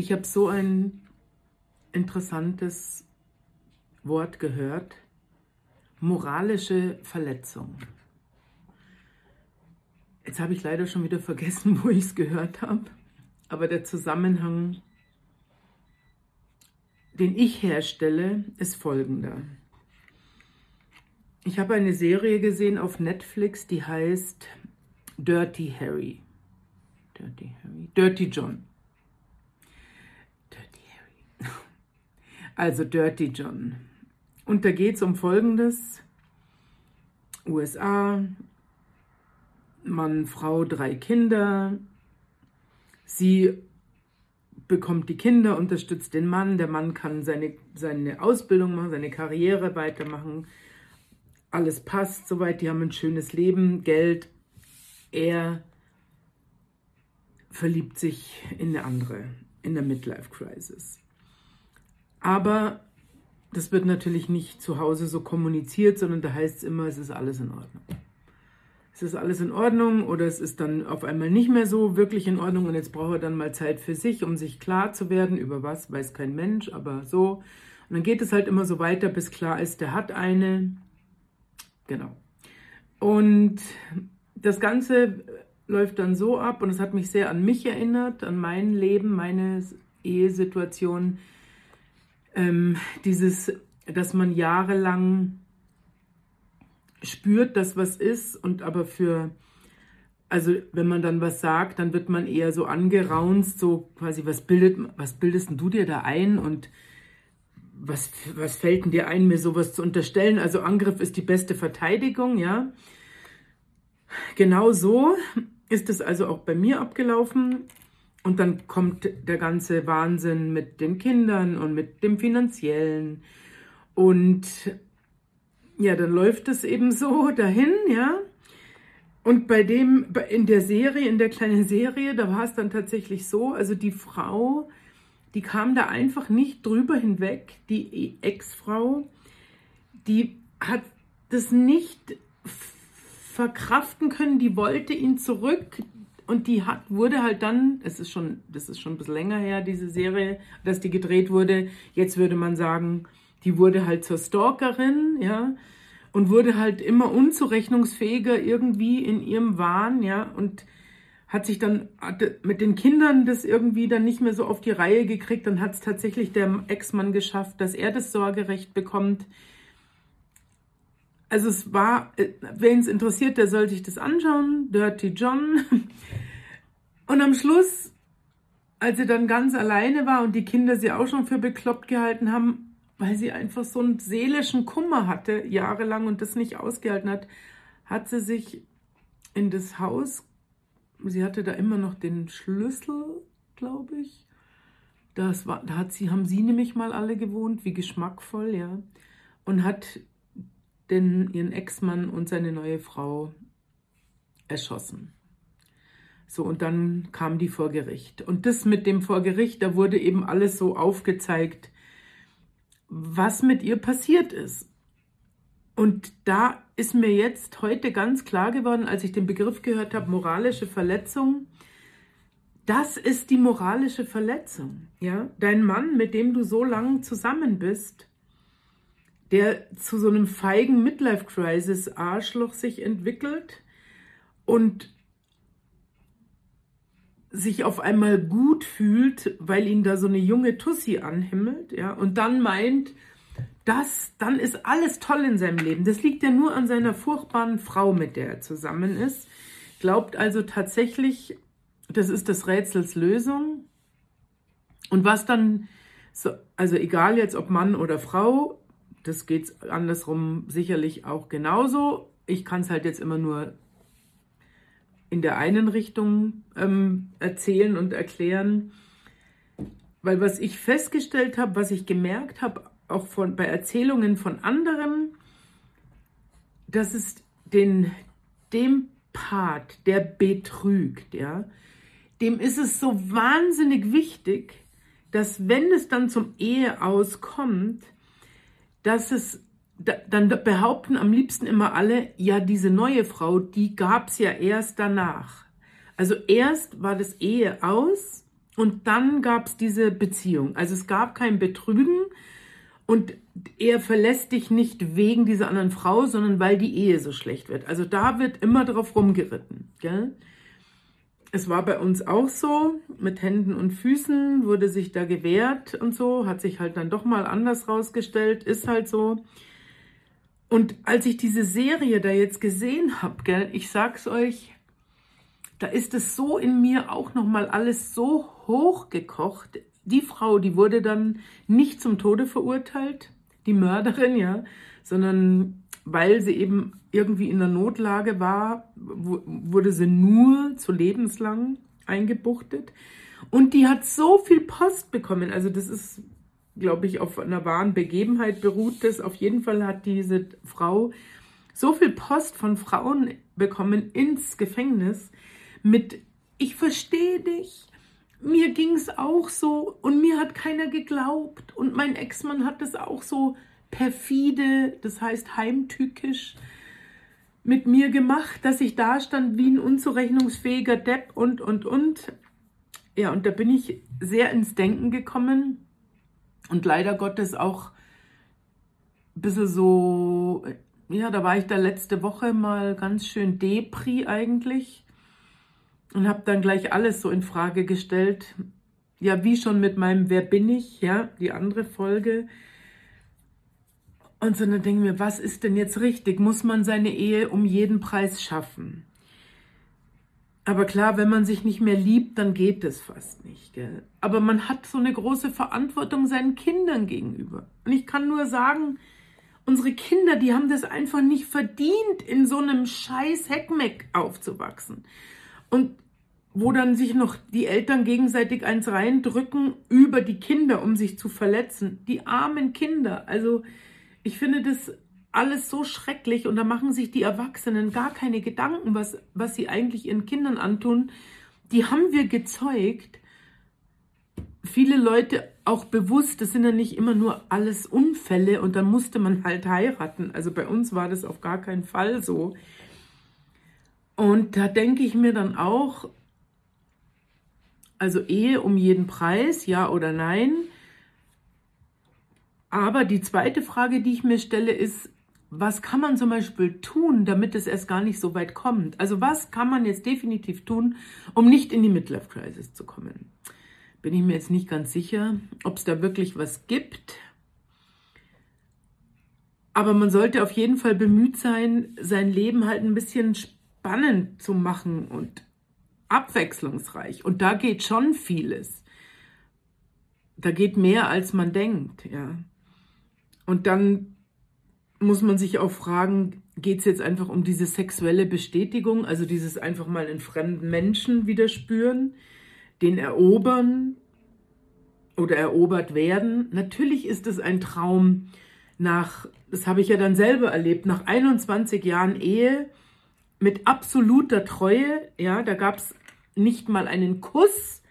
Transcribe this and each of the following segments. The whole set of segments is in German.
Ich habe so ein interessantes Wort gehört. Moralische Verletzung. Jetzt habe ich leider schon wieder vergessen, wo ich es gehört habe. Aber der Zusammenhang, den ich herstelle, ist folgender. Ich habe eine Serie gesehen auf Netflix, die heißt Dirty Harry. Dirty Harry. Dirty John. Dirty Harry. Also Dirty John. Und da geht es um Folgendes. USA, Mann, Frau, drei Kinder. Sie bekommt die Kinder, unterstützt den Mann. Der Mann kann seine, seine Ausbildung machen, seine Karriere weitermachen. Alles passt soweit. Die haben ein schönes Leben, Geld. Er verliebt sich in eine andere, in der Midlife Crisis. Aber das wird natürlich nicht zu Hause so kommuniziert, sondern da heißt es immer, es ist alles in Ordnung. Es ist alles in Ordnung oder es ist dann auf einmal nicht mehr so wirklich in Ordnung und jetzt braucht er dann mal Zeit für sich, um sich klar zu werden, über was weiß kein Mensch, aber so. Und dann geht es halt immer so weiter, bis klar ist, der hat eine. Genau. Und das Ganze läuft dann so ab und es hat mich sehr an mich erinnert, an mein Leben, meine Ehesituation. Ähm, dieses, dass man jahrelang spürt, dass was ist und aber für, also wenn man dann was sagt, dann wird man eher so angeraunzt, so quasi, was bildet, was bildest du dir da ein und was, was fällt denn dir ein, mir sowas zu unterstellen? Also Angriff ist die beste Verteidigung, ja. Genau so ist es also auch bei mir abgelaufen. Und dann kommt der ganze Wahnsinn mit den Kindern und mit dem finanziellen. Und ja, dann läuft es eben so dahin, ja. Und bei dem, in der Serie, in der kleinen Serie, da war es dann tatsächlich so, also die Frau, die kam da einfach nicht drüber hinweg, die Ex-Frau, die hat das nicht verkraften können, die wollte ihn zurück und die hat, wurde halt dann, es ist schon, das ist schon ein bisschen länger her, diese Serie, dass die gedreht wurde, jetzt würde man sagen, die wurde halt zur Stalkerin, ja, und wurde halt immer unzurechnungsfähiger irgendwie in ihrem Wahn, ja, und hat sich dann mit den Kindern das irgendwie dann nicht mehr so auf die Reihe gekriegt. Dann hat es tatsächlich der Ex-Mann geschafft, dass er das Sorgerecht bekommt. Also es war, äh, wen es interessiert, der soll sich das anschauen. Dirty John. Und am Schluss, als sie dann ganz alleine war und die Kinder sie auch schon für bekloppt gehalten haben, weil sie einfach so einen seelischen Kummer hatte, jahrelang und das nicht ausgehalten hat, hat sie sich in das Haus, sie hatte da immer noch den Schlüssel, glaube ich. Das war, da hat sie, haben sie nämlich mal alle gewohnt, wie geschmackvoll, ja. Und hat den, ihren Ex-Mann und seine neue Frau erschossen. So, und dann kam die vor Gericht. Und das mit dem vor Gericht, da wurde eben alles so aufgezeigt, was mit ihr passiert ist. Und da ist mir jetzt heute ganz klar geworden, als ich den Begriff gehört habe, moralische Verletzung. Das ist die moralische Verletzung. Ja, dein Mann, mit dem du so lange zusammen bist, der zu so einem feigen Midlife Crisis Arschloch sich entwickelt und sich auf einmal gut fühlt, weil ihn da so eine junge Tussi anhimmelt, ja, und dann meint, das, dann ist alles toll in seinem Leben. Das liegt ja nur an seiner furchtbaren Frau, mit der er zusammen ist. Glaubt also tatsächlich, das ist des Rätsels Lösung. Und was dann, so, also egal jetzt ob Mann oder Frau, das geht andersrum sicherlich auch genauso. Ich kann es halt jetzt immer nur in der einen Richtung ähm, erzählen und erklären. Weil was ich festgestellt habe, was ich gemerkt habe, auch von, bei Erzählungen von anderen, dass es den, dem Part, der betrügt, ja, dem ist es so wahnsinnig wichtig, dass wenn es dann zum Eheaus kommt, dass es dann behaupten am liebsten immer alle, ja, diese neue Frau, die gab es ja erst danach. Also erst war das Ehe aus Und dann gab es diese Beziehung. Also es gab kein Betrügen und er verlässt dich nicht wegen dieser anderen Frau, sondern weil die Ehe so schlecht wird. Also da wird immer drauf rumgeritten. Gell? Es war bei uns auch so, mit Händen und Füßen wurde sich da gewehrt und so, hat sich halt dann doch mal anders rausgestellt, ist halt so. Und als ich diese Serie da jetzt gesehen habe, gell, ich sag's euch, da ist es so in mir auch nochmal alles so hochgekocht. Die Frau, die wurde dann nicht zum Tode verurteilt, die Mörderin, ja, sondern weil sie eben irgendwie in der Notlage war, wurde sie nur zu lebenslang eingebuchtet. Und die hat so viel Post bekommen. Also das ist, glaube ich, auf einer wahren Begebenheit beruht das. Auf jeden Fall hat diese Frau so viel Post von Frauen bekommen ins Gefängnis, mit Ich verstehe dich, mir ging es auch so und mir hat keiner geglaubt und mein Ex-Mann hat das auch so perfide, das heißt heimtückisch, mit mir gemacht, dass ich da stand wie ein unzurechnungsfähiger Depp und, und, und. Ja, und da bin ich sehr ins Denken gekommen und leider Gottes auch ein bisschen so, ja, da war ich da letzte Woche mal ganz schön Depri eigentlich und habe dann gleich alles so in Frage gestellt. Ja, wie schon mit meinem Wer bin ich, ja, die andere Folge. Und so dann denke ich mir, was ist denn jetzt richtig? Muss man seine Ehe um jeden Preis schaffen? Aber klar, wenn man sich nicht mehr liebt, dann geht es fast nicht. Gell? Aber man hat so eine große Verantwortung seinen Kindern gegenüber. Und ich kann nur sagen, unsere Kinder, die haben das einfach nicht verdient, in so einem scheiß Heckmeck aufzuwachsen und wo dann sich noch die Eltern gegenseitig eins reindrücken über die Kinder, um sich zu verletzen. Die armen Kinder. Also ich finde das alles so schrecklich und da machen sich die Erwachsenen gar keine Gedanken, was, was sie eigentlich ihren Kindern antun. Die haben wir gezeugt. Viele Leute auch bewusst, das sind ja nicht immer nur alles Unfälle und dann musste man halt heiraten. Also bei uns war das auf gar keinen Fall so. Und da denke ich mir dann auch, also Ehe um jeden Preis, ja oder nein. Aber die zweite Frage, die ich mir stelle, ist, was kann man zum Beispiel tun, damit es erst gar nicht so weit kommt? Also was kann man jetzt definitiv tun, um nicht in die Midlife Crisis zu kommen? Bin ich mir jetzt nicht ganz sicher, ob es da wirklich was gibt. Aber man sollte auf jeden Fall bemüht sein, sein Leben halt ein bisschen spannend zu machen und abwechslungsreich. Und da geht schon vieles. Da geht mehr, als man denkt, ja. Und dann muss man sich auch fragen, geht es jetzt einfach um diese sexuelle Bestätigung, also dieses einfach mal in fremden Menschen wieder spüren, den erobern oder erobert werden. Natürlich ist es ein Traum nach, das habe ich ja dann selber erlebt, nach 21 Jahren Ehe mit absoluter Treue, ja, da gab es nicht mal einen Kuss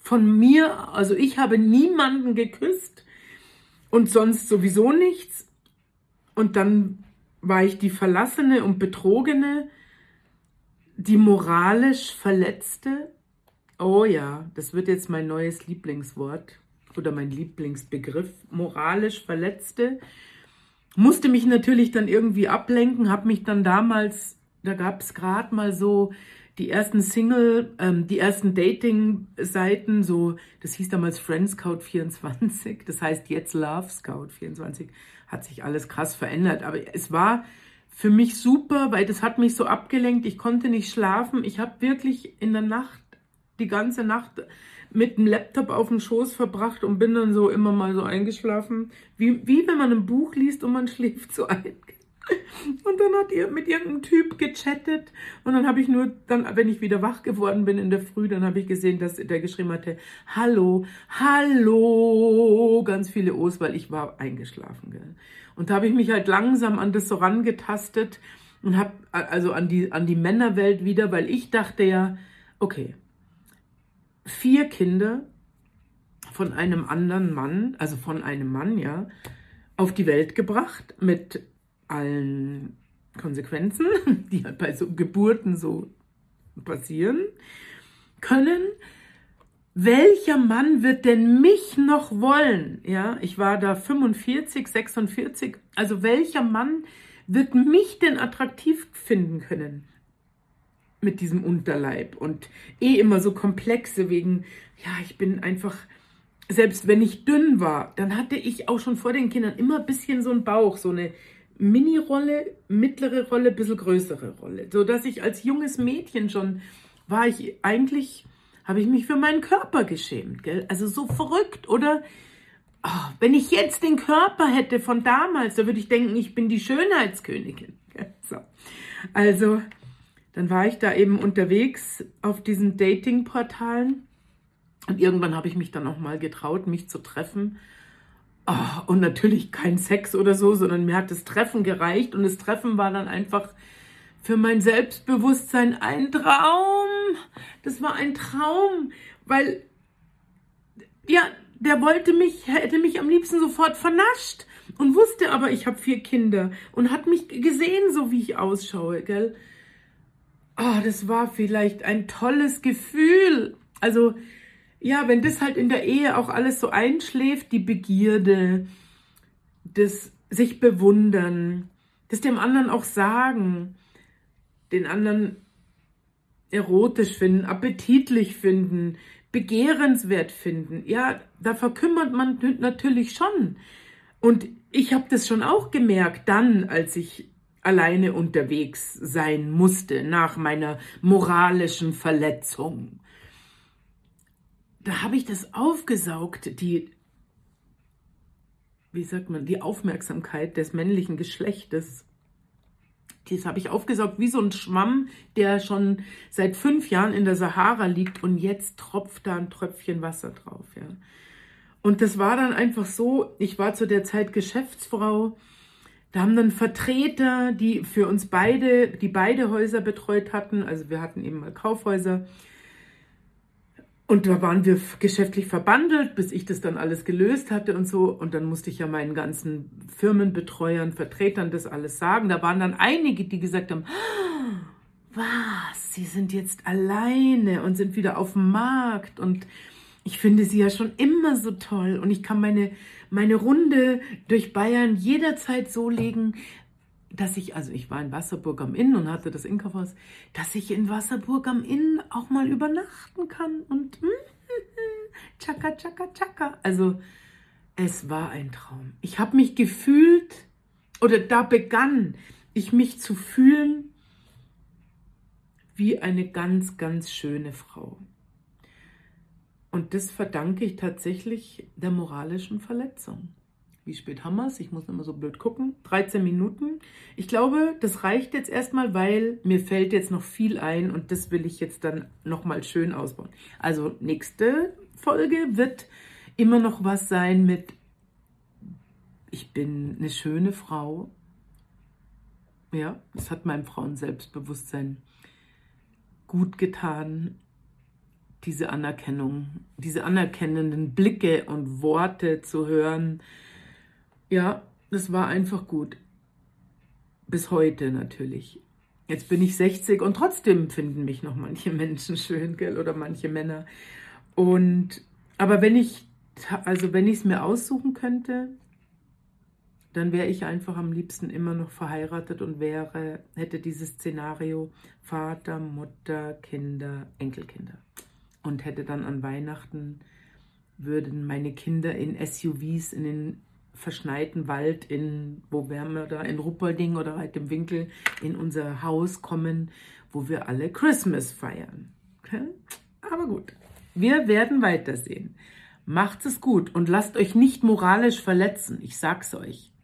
von mir, also ich habe niemanden geküsst und sonst sowieso nichts. Und dann war ich die Verlassene und Betrogene, die moralisch Verletzte. Oh ja, das wird jetzt mein neues Lieblingswort oder mein Lieblingsbegriff. Moralisch Verletzte. Musste mich natürlich dann irgendwie ablenken, habe mich dann damals da gab es gerade mal so die ersten Single, ähm, die ersten Dating-Seiten, so, das hieß damals Friend Scout 24, das heißt jetzt Love Scout 24, hat sich alles krass verändert, aber es war für mich super, weil das hat mich so abgelenkt, ich konnte nicht schlafen, ich habe wirklich in der Nacht, die ganze Nacht mit dem Laptop auf dem Schoß verbracht und bin dann so immer mal so eingeschlafen, wie, wie wenn man ein Buch liest und man schläft so ein. Und dann hat ihr mit irgendeinem Typ gechattet und dann habe ich nur, dann, wenn ich wieder wach geworden bin in der Früh, dann habe ich gesehen, dass der geschrieben hatte, hallo, hallo, ganz viele O's, weil ich war eingeschlafen. Gell? Und da habe ich mich halt langsam an das so rangetastet und habe also an die, an die Männerwelt wieder, weil ich dachte ja, okay, vier Kinder von einem anderen Mann, also von einem Mann, ja, auf die Welt gebracht mit allen Konsequenzen, die halt bei so Geburten so passieren können. welcher Mann wird denn mich noch wollen? Ja, ich war da 45, 46. Also welcher Mann wird mich denn attraktiv finden können? Mit diesem Unterleib und eh immer so komplexe wegen, ja, ich bin einfach, selbst wenn ich dünn war, dann hatte ich auch schon vor den Kindern immer ein bisschen so einen Bauch, so eine Mini-Rolle, mittlere Rolle, bisschen größere Rolle. So dass ich als junges Mädchen schon war ich eigentlich habe ich mich für meinen Körper geschämt. Gell? Also so verrückt, oder? Oh, wenn ich jetzt den Körper hätte von damals, da würde ich denken, ich bin die Schönheitskönigin. So. Also, dann war ich da eben unterwegs auf diesen Dating-Portalen und irgendwann habe ich mich dann auch mal getraut, mich zu treffen. Oh, und natürlich kein Sex oder so, sondern mir hat das Treffen gereicht und das Treffen war dann einfach für mein Selbstbewusstsein ein Traum. Das war ein Traum, weil ja, der wollte mich, hätte mich am liebsten sofort vernascht und wusste aber, ich habe vier Kinder und hat mich gesehen, so wie ich ausschaue, gell? Oh, das war vielleicht ein tolles Gefühl. Also, ja, wenn das halt in der Ehe auch alles so einschläft, die Begierde, das sich bewundern, das dem anderen auch sagen, den anderen erotisch finden, appetitlich finden, begehrenswert finden. Ja, da verkümmert man natürlich schon. Und ich habe das schon auch gemerkt, dann, als ich alleine unterwegs sein musste nach meiner moralischen Verletzung. Da habe ich das aufgesaugt, die, wie sagt man, die Aufmerksamkeit des männlichen Geschlechtes das habe ich aufgesaugt wie so ein Schwamm, der schon seit fünf Jahren in der Sahara liegt und jetzt tropft da ein Tröpfchen Wasser drauf. Ja. Und das war dann einfach so, ich war zu der Zeit Geschäftsfrau, da haben dann Vertreter, die für uns beide, die beide Häuser betreut hatten, also wir hatten eben mal Kaufhäuser, und da waren wir geschäftlich verbandelt, bis ich das dann alles gelöst hatte und so. Und dann musste ich ja meinen ganzen Firmenbetreuern, Vertretern das alles sagen. Da waren dann einige, die gesagt haben, was, Sie sind jetzt alleine und sind wieder auf dem Markt. Und ich finde Sie ja schon immer so toll. Und ich kann meine, meine Runde durch Bayern jederzeit so legen, dass ich, also ich war in Wasserburg am Inn und hatte das Innkaufhaus, dass ich in Wasserburg am Inn auch mal übernachten kann und tschakka, tschakka, tschakka. Also es war ein Traum. Ich habe mich gefühlt, oder da begann ich mich zu fühlen wie eine ganz, ganz schöne Frau. Und das verdanke ich tatsächlich der moralischen Verletzung. Wie spät haben wir es? Ich muss immer so blöd gucken. 13 Minuten. Ich glaube, das reicht jetzt erstmal, weil mir fällt jetzt noch viel ein und das will ich jetzt dann nochmal schön ausbauen. Also nächste Folge wird immer noch was sein mit, ich bin eine schöne Frau. Ja, das hat meinem Frauenselbstbewusstsein gut getan diese Anerkennung, diese anerkennenden Blicke und Worte zu hören, ja, das war einfach gut. Bis heute natürlich. Jetzt bin ich 60 und trotzdem finden mich noch manche Menschen schön, gell, oder manche Männer. Und, aber wenn ich, also wenn ich es mir aussuchen könnte, dann wäre ich einfach am liebsten immer noch verheiratet und wäre, hätte dieses Szenario Vater, Mutter, Kinder, Enkelkinder. Und hätte dann an Weihnachten, würden meine Kinder in SUVs in den verschneiten Wald in, wo wären wir da, in Ruppolding oder halt im Winkel in unser Haus kommen, wo wir alle Christmas feiern. Aber gut, wir werden weitersehen. Macht es gut und lasst euch nicht moralisch verletzen. Ich sag's euch.